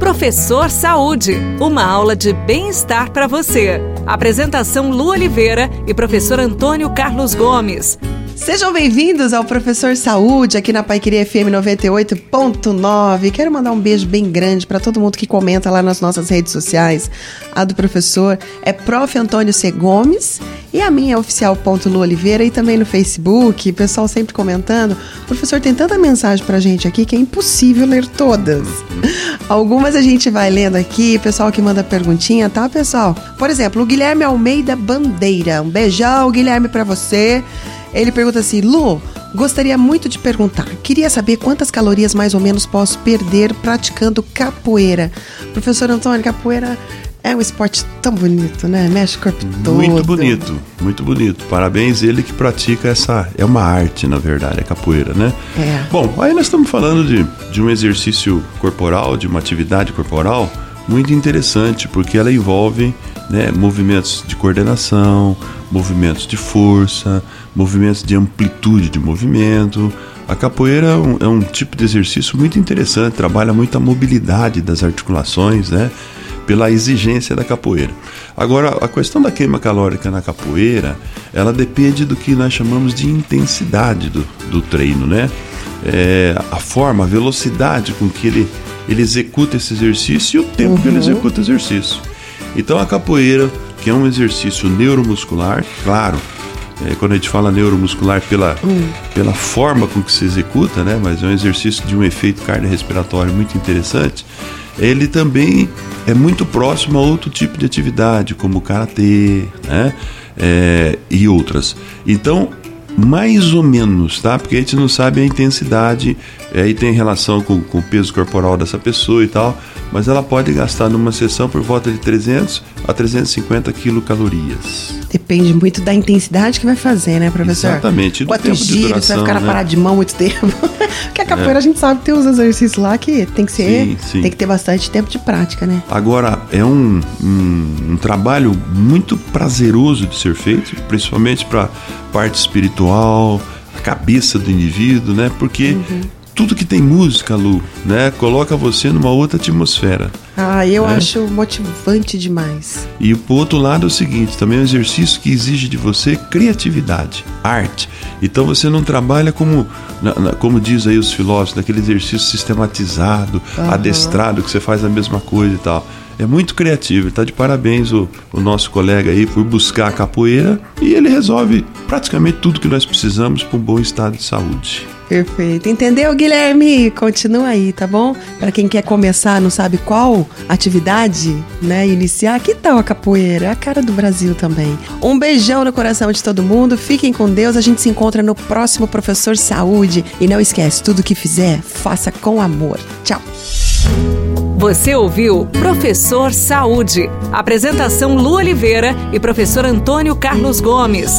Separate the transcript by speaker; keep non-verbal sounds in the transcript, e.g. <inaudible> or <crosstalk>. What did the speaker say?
Speaker 1: Professor Saúde, uma aula de bem-estar para você. Apresentação Lu Oliveira e professor Antônio Carlos Gomes.
Speaker 2: Sejam bem-vindos ao Professor Saúde aqui na Paiqueria FM 98.9. Quero mandar um beijo bem grande para todo mundo que comenta lá nas nossas redes sociais. A do professor é Prof. Antônio C. Gomes e a minha é oficial.lu Oliveira e também no Facebook, pessoal sempre comentando. Professor tem tanta mensagem pra gente aqui que é impossível ler todas. Algumas a gente vai lendo aqui, pessoal que manda perguntinha, tá, pessoal? Por exemplo, o Guilherme Almeida Bandeira. Um beijão, Guilherme, para você. Ele pergunta assim: Lu, gostaria muito de perguntar. Queria saber quantas calorias mais ou menos posso perder praticando capoeira. Professor Antônio, capoeira é um esporte tão bonito, né? Mexe o corpo todo.
Speaker 3: Muito bonito, muito bonito. Parabéns ele que pratica essa. É uma arte, na verdade, a capoeira, né?
Speaker 2: É.
Speaker 3: Bom, aí nós estamos falando de, de um exercício corporal, de uma atividade corporal muito interessante, porque ela envolve né, movimentos de coordenação, movimentos de força, movimentos de amplitude de movimento. A capoeira é um, é um tipo de exercício muito interessante, trabalha muito a mobilidade das articulações, né? Pela exigência da capoeira. Agora, a questão da queima calórica na capoeira, ela depende do que nós chamamos de intensidade do, do treino, né? É, a forma, a velocidade com que ele, ele executa esse exercício e o tempo uhum. que ele uhum. executa o exercício. Então, a capoeira, que é um exercício neuromuscular, claro, é, quando a gente fala neuromuscular pela, hum. pela forma com que se executa, né? Mas é um exercício de um efeito cardiorrespiratório muito interessante. Ele também é muito próximo a outro tipo de atividade, como karatê, né? É, e outras. Então, mais ou menos, tá? Porque a gente não sabe a intensidade, aí tem relação com, com o peso corporal dessa pessoa e tal, mas ela pode gastar numa sessão por volta de 300 a 350 quilocalorias.
Speaker 2: Depende muito da intensidade que vai fazer, né, professor?
Speaker 3: Exatamente.
Speaker 2: Quanto giro, você vai ficar na né? parada de mão muito tempo. <laughs> Porque a capoeira é. a gente sabe que tem uns exercícios lá que tem que ser, sim, sim. tem que ter bastante tempo de prática, né?
Speaker 3: Agora, é um, um, um trabalho muito prazeroso de ser feito, principalmente para parte espiritual, a cabeça do indivíduo, né? Porque uhum tudo que tem música, Lu, né, coloca você numa outra atmosfera.
Speaker 2: Ah, eu né? acho motivante demais.
Speaker 3: E por outro lado é o seguinte, também é um exercício que exige de você criatividade, arte. Então você não trabalha como, como diz aí os filósofos, daquele exercício sistematizado, uhum. adestrado, que você faz a mesma coisa e tal é muito criativo. Está de parabéns o, o, nosso colega aí por buscar a capoeira e ele resolve praticamente tudo que nós precisamos para um bom estado de saúde.
Speaker 2: Perfeito. Entendeu, Guilherme? Continua aí, tá bom? Para quem quer começar, não sabe qual atividade, né, iniciar, que tal a capoeira? É a cara do Brasil também. Um beijão no coração de todo mundo. Fiquem com Deus. A gente se encontra no próximo Professor Saúde. E não esquece, tudo que fizer, faça com amor. Tchau.
Speaker 1: Você ouviu Professor Saúde. Apresentação Lu Oliveira e professor Antônio Carlos Gomes.